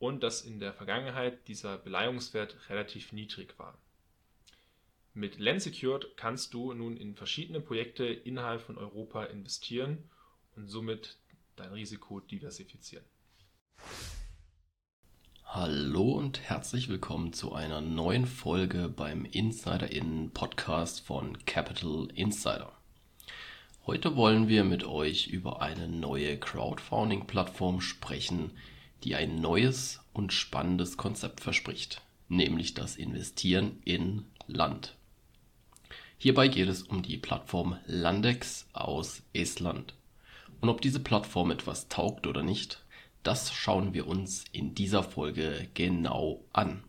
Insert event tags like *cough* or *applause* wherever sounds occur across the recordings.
und dass in der Vergangenheit dieser Beleihungswert relativ niedrig war. Mit Lensecured kannst du nun in verschiedene Projekte innerhalb von Europa investieren und somit dein Risiko diversifizieren. Hallo und herzlich willkommen zu einer neuen Folge beim Insider in Podcast von Capital Insider. Heute wollen wir mit euch über eine neue Crowdfunding-Plattform sprechen, die ein neues und spannendes Konzept verspricht, nämlich das Investieren in Land. Hierbei geht es um die Plattform Landex aus Estland. Und ob diese Plattform etwas taugt oder nicht, das schauen wir uns in dieser Folge genau an.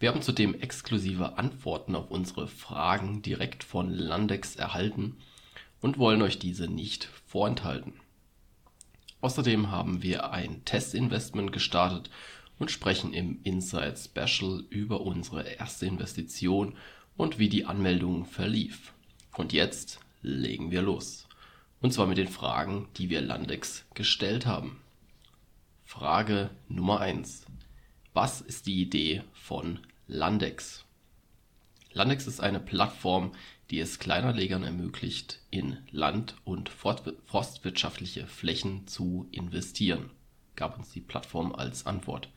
Wir haben zudem exklusive Antworten auf unsere Fragen direkt von Landex erhalten und wollen euch diese nicht vorenthalten. Außerdem haben wir ein Testinvestment gestartet und sprechen im Inside Special über unsere erste Investition und wie die Anmeldung verlief. Und jetzt legen wir los. Und zwar mit den Fragen, die wir Landex gestellt haben. Frage Nummer 1. Was ist die Idee von Landex? Landex ist eine Plattform, die es Kleinanlegern ermöglicht, in land- und forstwirtschaftliche Flächen zu investieren, gab uns die Plattform als Antwort.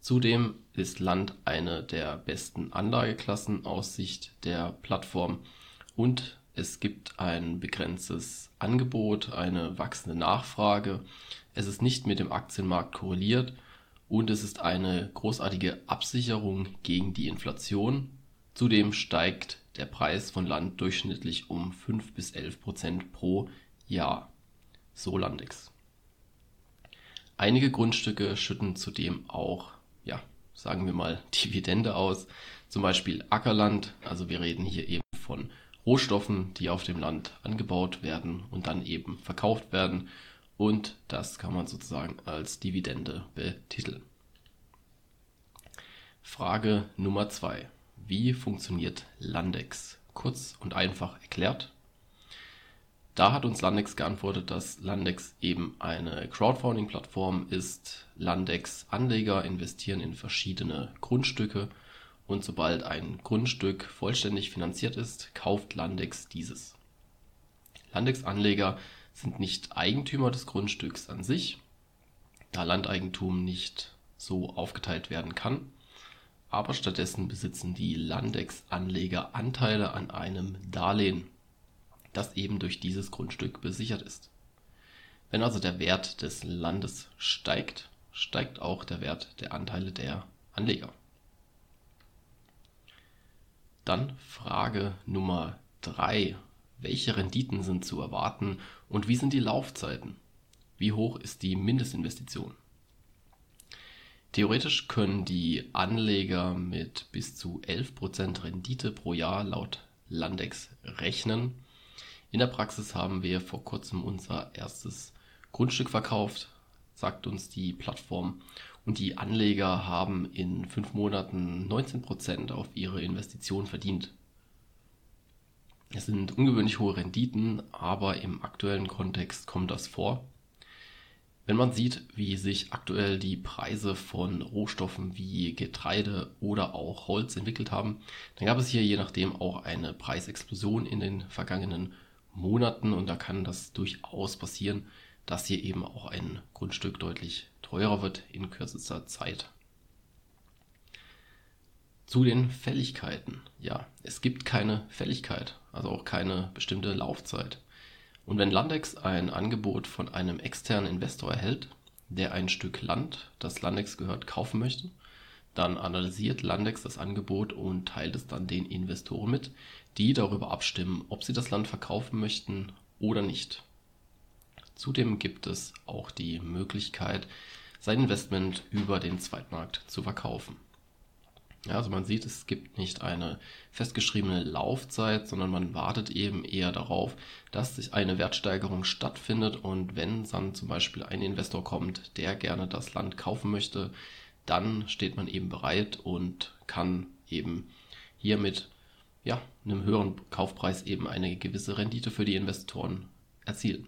Zudem ist Land eine der besten Anlageklassen aus Sicht der Plattform und es gibt ein begrenztes Angebot, eine wachsende Nachfrage, es ist nicht mit dem Aktienmarkt korreliert und es ist eine großartige Absicherung gegen die Inflation. Zudem steigt der Preis von Land durchschnittlich um 5 bis 11 Prozent pro Jahr. So Landex. Einige Grundstücke schütten zudem auch, ja, sagen wir mal, *laughs* Dividende aus. Zum Beispiel Ackerland, also wir reden hier eben von Rohstoffen, die auf dem Land angebaut werden und dann eben verkauft werden. Und das kann man sozusagen als Dividende betiteln. Frage Nummer zwei. Wie funktioniert Landex? Kurz und einfach erklärt. Da hat uns Landex geantwortet, dass Landex eben eine Crowdfunding-Plattform ist. Landex-Anleger investieren in verschiedene Grundstücke und sobald ein Grundstück vollständig finanziert ist, kauft Landex dieses. Landex-Anleger sind nicht Eigentümer des Grundstücks an sich, da Landeigentum nicht so aufgeteilt werden kann aber stattdessen besitzen die Landex-Anleger Anteile an einem Darlehen, das eben durch dieses Grundstück besichert ist. Wenn also der Wert des Landes steigt, steigt auch der Wert der Anteile der Anleger. Dann Frage Nummer drei: Welche Renditen sind zu erwarten und wie sind die Laufzeiten? Wie hoch ist die Mindestinvestition? Theoretisch können die Anleger mit bis zu 11% Rendite pro Jahr laut Landex rechnen. In der Praxis haben wir vor kurzem unser erstes Grundstück verkauft, sagt uns die Plattform. Und die Anleger haben in fünf Monaten 19% auf ihre Investition verdient. Es sind ungewöhnlich hohe Renditen, aber im aktuellen Kontext kommt das vor. Wenn man sieht, wie sich aktuell die Preise von Rohstoffen wie Getreide oder auch Holz entwickelt haben, dann gab es hier je nachdem auch eine Preisexplosion in den vergangenen Monaten und da kann das durchaus passieren, dass hier eben auch ein Grundstück deutlich teurer wird in kürzester Zeit. Zu den Fälligkeiten. Ja, es gibt keine Fälligkeit, also auch keine bestimmte Laufzeit. Und wenn Landex ein Angebot von einem externen Investor erhält, der ein Stück Land, das Landex gehört, kaufen möchte, dann analysiert Landex das Angebot und teilt es dann den Investoren mit, die darüber abstimmen, ob sie das Land verkaufen möchten oder nicht. Zudem gibt es auch die Möglichkeit, sein Investment über den Zweitmarkt zu verkaufen. Ja, also man sieht, es gibt nicht eine festgeschriebene Laufzeit, sondern man wartet eben eher darauf, dass sich eine Wertsteigerung stattfindet und wenn dann zum Beispiel ein Investor kommt, der gerne das Land kaufen möchte, dann steht man eben bereit und kann eben hier mit ja, einem höheren Kaufpreis eben eine gewisse Rendite für die Investoren erzielen.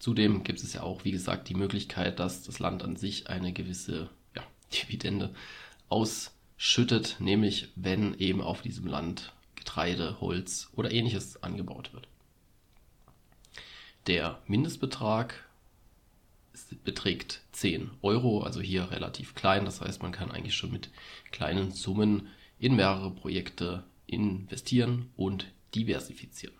Zudem gibt es ja auch, wie gesagt, die Möglichkeit, dass das Land an sich eine gewisse ja, *laughs* Dividende ausschüttet, nämlich wenn eben auf diesem Land Getreide, Holz oder ähnliches angebaut wird. Der Mindestbetrag beträgt 10 Euro, also hier relativ klein. Das heißt, man kann eigentlich schon mit kleinen Summen in mehrere Projekte investieren und diversifizieren.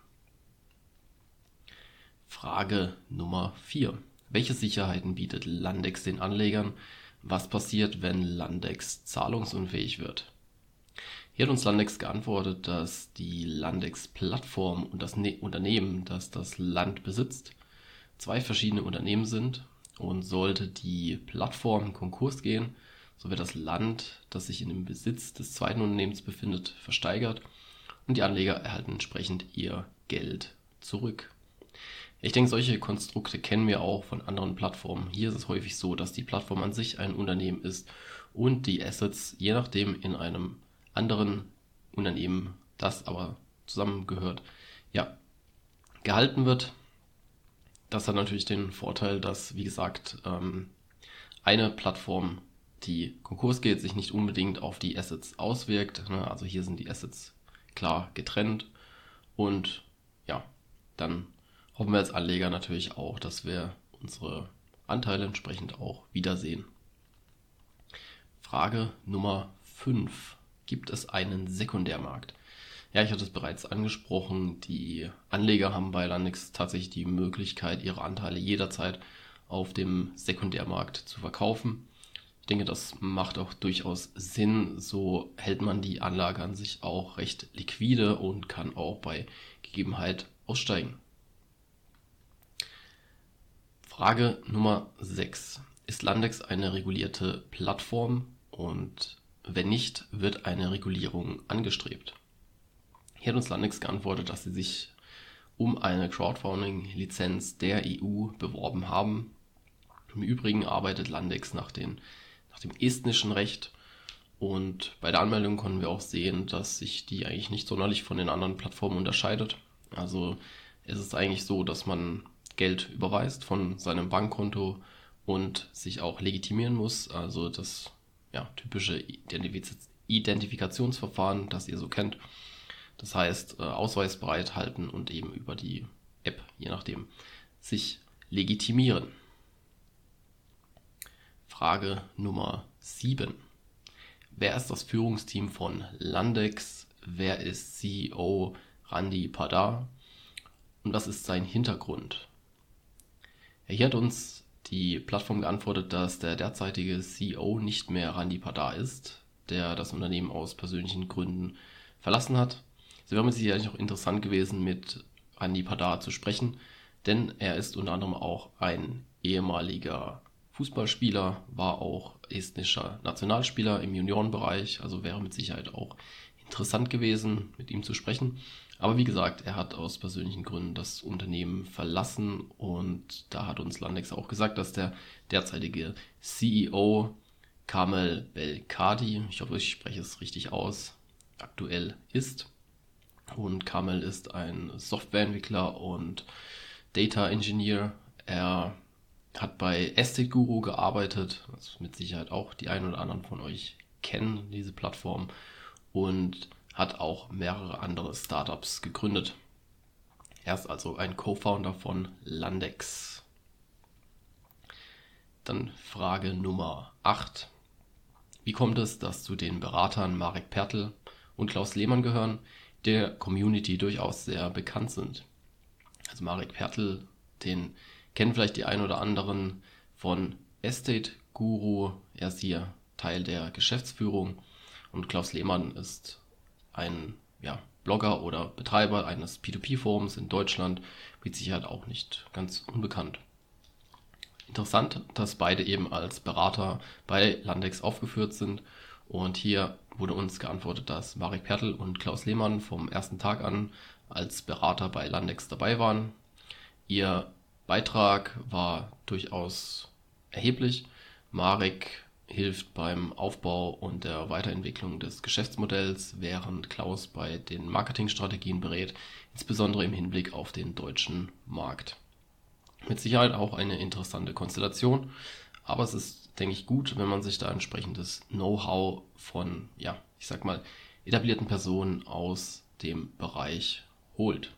Frage Nummer 4. Welche Sicherheiten bietet Landex den Anlegern? Was passiert, wenn Landex zahlungsunfähig wird? Hier hat uns Landex geantwortet, dass die Landex-Plattform und das ne Unternehmen, das das Land besitzt, zwei verschiedene Unternehmen sind und sollte die Plattform in Konkurs gehen, so wird das Land, das sich in dem Besitz des zweiten Unternehmens befindet, versteigert und die Anleger erhalten entsprechend ihr Geld zurück. Ich denke, solche Konstrukte kennen wir auch von anderen Plattformen. Hier ist es häufig so, dass die Plattform an sich ein Unternehmen ist und die Assets je nachdem in einem anderen Unternehmen, das aber zusammengehört, ja, gehalten wird das hat natürlich den Vorteil, dass, wie gesagt, ähm, eine Plattform, die Konkurs geht, sich nicht unbedingt auf die Assets auswirkt. Ne? Also hier sind die Assets klar getrennt. Und ja, dann hoffen wir als Anleger natürlich auch, dass wir unsere Anteile entsprechend auch wiedersehen. Frage Nummer 5. Gibt es einen Sekundärmarkt? Ja, ich hatte es bereits angesprochen. Die Anleger haben bei Landex tatsächlich die Möglichkeit, ihre Anteile jederzeit auf dem Sekundärmarkt zu verkaufen. Ich denke, das macht auch durchaus Sinn. So hält man die Anlage an sich auch recht liquide und kann auch bei Gegebenheit aussteigen. Frage Nummer 6. Ist Landex eine regulierte Plattform? Und wenn nicht, wird eine Regulierung angestrebt? Hier hat uns Landex geantwortet, dass sie sich um eine Crowdfunding-Lizenz der EU beworben haben. Im Übrigen arbeitet Landex nach, den, nach dem estnischen Recht und bei der Anmeldung konnten wir auch sehen, dass sich die eigentlich nicht sonderlich von den anderen Plattformen unterscheidet. Also es ist eigentlich so, dass man Geld überweist von seinem Bankkonto und sich auch legitimieren muss. Also das ja, typische Identifikationsverfahren, das ihr so kennt. Das heißt, äh, Ausweis bereithalten und eben über die App, je nachdem, sich legitimieren. Frage Nummer 7. Wer ist das Führungsteam von Landex? Wer ist CEO Randy Padar? Und was ist sein Hintergrund? Hier hat uns die Plattform geantwortet, dass der derzeitige CEO nicht mehr Randy Padar ist, der das Unternehmen aus persönlichen Gründen verlassen hat. Es wäre mit Sicherheit auch interessant gewesen, mit Andy Padar zu sprechen, denn er ist unter anderem auch ein ehemaliger Fußballspieler, war auch estnischer Nationalspieler im Juniorenbereich, also wäre mit Sicherheit auch interessant gewesen, mit ihm zu sprechen. Aber wie gesagt, er hat aus persönlichen Gründen das Unternehmen verlassen und da hat uns Landex auch gesagt, dass der derzeitige CEO Kamel Belkadi, ich hoffe, ich spreche es richtig aus, aktuell ist. Und Kamel ist ein Softwareentwickler und Data Engineer. Er hat bei Estate Guru gearbeitet, was mit Sicherheit auch die einen oder anderen von euch kennen, diese Plattform, und hat auch mehrere andere Startups gegründet. Er ist also ein Co-Founder von Landex. Dann Frage Nummer 8. Wie kommt es, dass zu den Beratern Marek Pertl und Klaus Lehmann gehören, der Community durchaus sehr bekannt sind? Also Marek Pertl, den kennen vielleicht die ein oder anderen von Estate Guru. Er ist hier Teil der Geschäftsführung und Klaus Lehmann ist ein ja, Blogger oder Betreiber eines P2P-Forums in Deutschland, mit Sicherheit auch nicht ganz unbekannt. Interessant, dass beide eben als Berater bei Landex aufgeführt sind. Und hier wurde uns geantwortet, dass Marek Pertl und Klaus Lehmann vom ersten Tag an als Berater bei Landex dabei waren. Ihr Beitrag war durchaus erheblich. Marek hilft beim Aufbau und der Weiterentwicklung des Geschäftsmodells, während Klaus bei den Marketingstrategien berät, insbesondere im Hinblick auf den deutschen Markt. Mit Sicherheit auch eine interessante Konstellation, aber es ist, denke ich, gut, wenn man sich da entsprechendes Know-how von, ja, ich sag mal, etablierten Personen aus dem Bereich holt.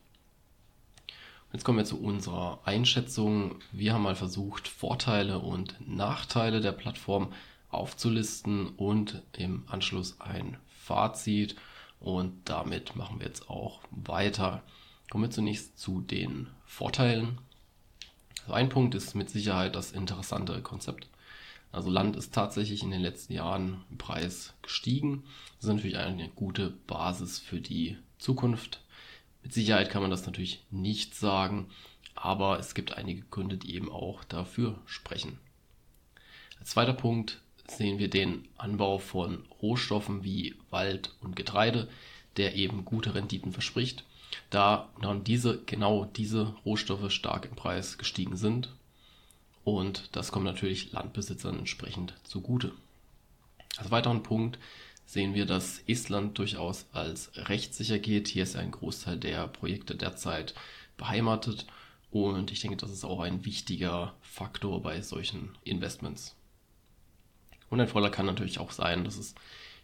Jetzt kommen wir zu unserer Einschätzung. Wir haben mal versucht, Vorteile und Nachteile der Plattform aufzulisten und im Anschluss ein Fazit. Und damit machen wir jetzt auch weiter. Kommen wir zunächst zu den Vorteilen. Also ein Punkt ist mit Sicherheit das interessante Konzept. Also Land ist tatsächlich in den letzten Jahren im Preis gestiegen. Das ist natürlich eine gute Basis für die Zukunft. Mit Sicherheit kann man das natürlich nicht sagen, aber es gibt einige Gründe, die eben auch dafür sprechen. Als zweiter Punkt sehen wir den Anbau von Rohstoffen wie Wald und Getreide, der eben gute Renditen verspricht, da dann diese, genau diese Rohstoffe stark im Preis gestiegen sind. Und das kommt natürlich Landbesitzern entsprechend zugute. Als weiteren Punkt sehen wir, dass Estland durchaus als rechtssicher geht. Hier ist ein Großteil der Projekte derzeit beheimatet und ich denke, das ist auch ein wichtiger Faktor bei solchen Investments. Und ein Vorteil kann natürlich auch sein, dass es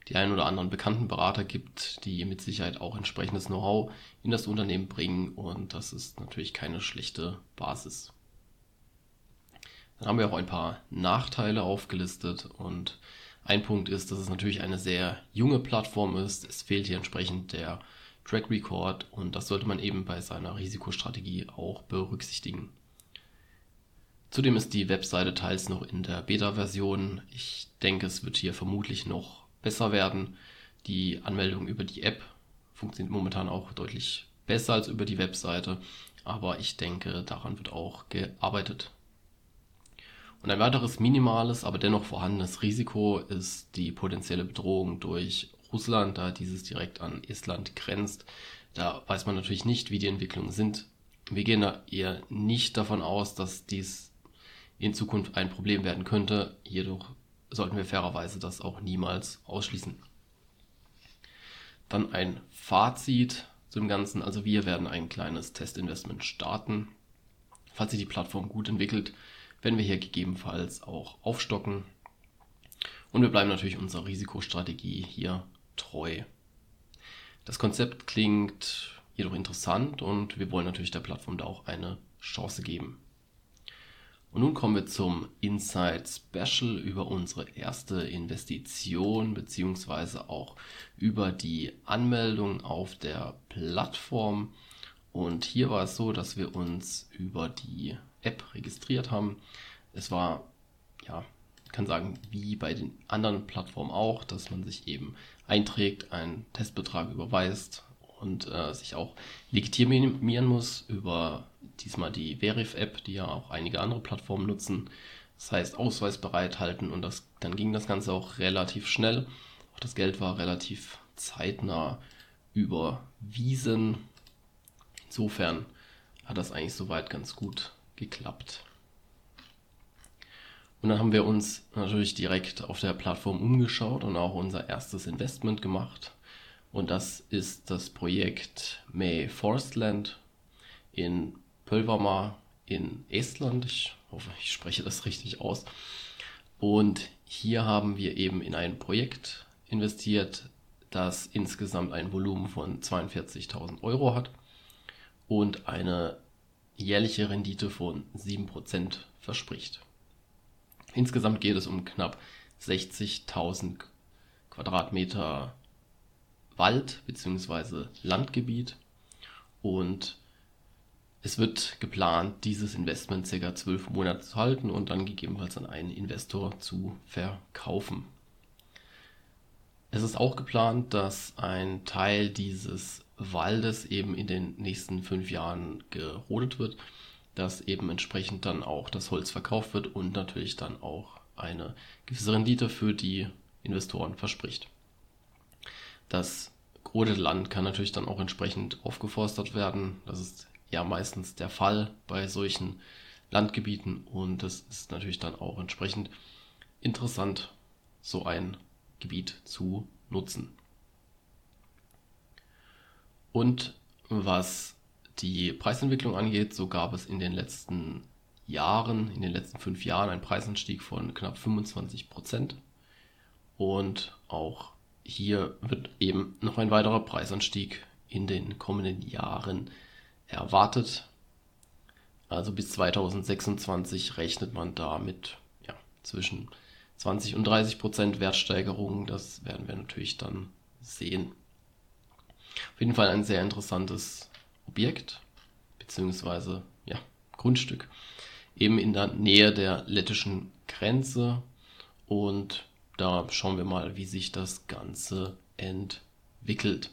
die ein oder anderen bekannten Berater gibt, die mit Sicherheit auch entsprechendes Know-how in das Unternehmen bringen und das ist natürlich keine schlechte Basis. Dann haben wir auch ein paar Nachteile aufgelistet und ein Punkt ist, dass es natürlich eine sehr junge Plattform ist. Es fehlt hier entsprechend der Track Record und das sollte man eben bei seiner Risikostrategie auch berücksichtigen. Zudem ist die Webseite teils noch in der Beta-Version. Ich denke, es wird hier vermutlich noch besser werden. Die Anmeldung über die App funktioniert momentan auch deutlich besser als über die Webseite, aber ich denke, daran wird auch gearbeitet. Und ein weiteres minimales, aber dennoch vorhandenes Risiko ist die potenzielle Bedrohung durch Russland, da dieses direkt an Estland grenzt. Da weiß man natürlich nicht, wie die Entwicklungen sind. Wir gehen da eher nicht davon aus, dass dies in Zukunft ein Problem werden könnte. Jedoch sollten wir fairerweise das auch niemals ausschließen. Dann ein Fazit zum Ganzen. Also wir werden ein kleines Testinvestment starten. Falls sich die Plattform gut entwickelt, werden wir hier gegebenenfalls auch aufstocken. Und wir bleiben natürlich unserer Risikostrategie hier treu. Das Konzept klingt jedoch interessant und wir wollen natürlich der Plattform da auch eine Chance geben. Und nun kommen wir zum Insight Special über unsere erste Investition beziehungsweise auch über die Anmeldung auf der Plattform. Und hier war es so, dass wir uns über die App registriert haben. Es war, ja, ich kann sagen, wie bei den anderen Plattformen auch, dass man sich eben einträgt, einen Testbetrag überweist und äh, sich auch legitimieren muss über diesmal die Verif-App, die ja auch einige andere Plattformen nutzen. Das heißt, Ausweis bereithalten und das, dann ging das Ganze auch relativ schnell. Auch das Geld war relativ zeitnah überwiesen. Insofern hat das eigentlich soweit ganz gut geklappt. Und dann haben wir uns natürlich direkt auf der Plattform umgeschaut und auch unser erstes Investment gemacht. Und das ist das Projekt May Forestland in Pölvama in Estland. Ich hoffe, ich spreche das richtig aus. Und hier haben wir eben in ein Projekt investiert, das insgesamt ein Volumen von 42.000 Euro hat und eine jährliche Rendite von 7% verspricht. Insgesamt geht es um knapp 60.000 Quadratmeter Wald bzw. Landgebiet und es wird geplant, dieses Investment ca. zwölf Monate zu halten und dann gegebenenfalls an einen Investor zu verkaufen. Es ist auch geplant, dass ein Teil dieses Waldes eben in den nächsten fünf Jahren gerodet wird, dass eben entsprechend dann auch das Holz verkauft wird und natürlich dann auch eine gewisse Rendite für die Investoren verspricht. Das gerodete Land kann natürlich dann auch entsprechend aufgeforstet werden. Das ist ja meistens der Fall bei solchen Landgebieten und das ist natürlich dann auch entsprechend interessant, so ein Gebiet zu nutzen. Und was die Preisentwicklung angeht, so gab es in den letzten Jahren, in den letzten fünf Jahren einen Preisanstieg von knapp 25 Prozent. Und auch hier wird eben noch ein weiterer Preisanstieg in den kommenden Jahren erwartet. Also bis 2026 rechnet man da mit ja, zwischen 20 und 30 Prozent Wertsteigerung. Das werden wir natürlich dann sehen. Auf jeden Fall ein sehr interessantes Objekt, beziehungsweise ja, Grundstück. Eben in der Nähe der lettischen Grenze. Und da schauen wir mal, wie sich das Ganze entwickelt.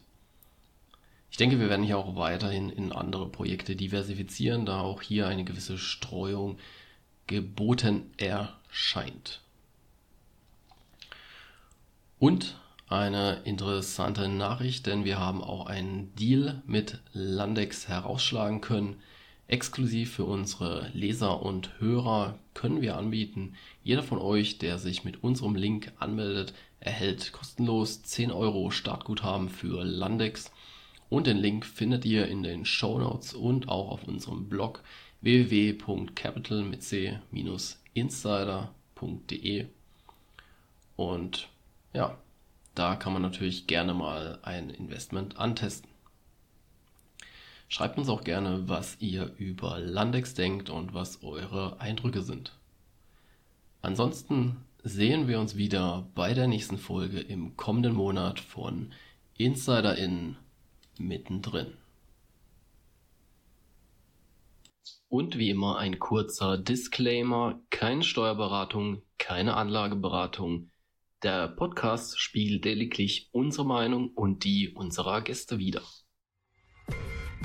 Ich denke, wir werden hier auch weiterhin in andere Projekte diversifizieren, da auch hier eine gewisse Streuung geboten erscheint. Und eine interessante Nachricht, denn wir haben auch einen Deal mit Landex herausschlagen können. Exklusiv für unsere Leser und Hörer können wir anbieten, jeder von euch, der sich mit unserem Link anmeldet, erhält kostenlos 10 Euro Startguthaben für Landex und den Link findet ihr in den Show Notes und auch auf unserem Blog www.capital mit c-insider.de. Und ja, da kann man natürlich gerne mal ein Investment antesten. Schreibt uns auch gerne, was ihr über Landex denkt und was eure Eindrücke sind. Ansonsten sehen wir uns wieder bei der nächsten Folge im kommenden Monat von Insider in mittendrin. Und wie immer ein kurzer Disclaimer, keine Steuerberatung, keine Anlageberatung. Der Podcast spiegelt lediglich unsere Meinung und die unserer Gäste wider.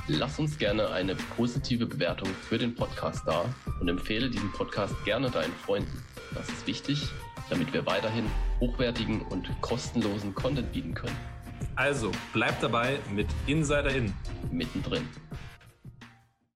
Lass uns gerne eine positive Bewertung für den Podcast da und empfehle diesen Podcast gerne deinen Freunden. Das ist wichtig, damit wir weiterhin hochwertigen und kostenlosen Content bieten können. Also bleibt dabei mit Insider In. Mittendrin.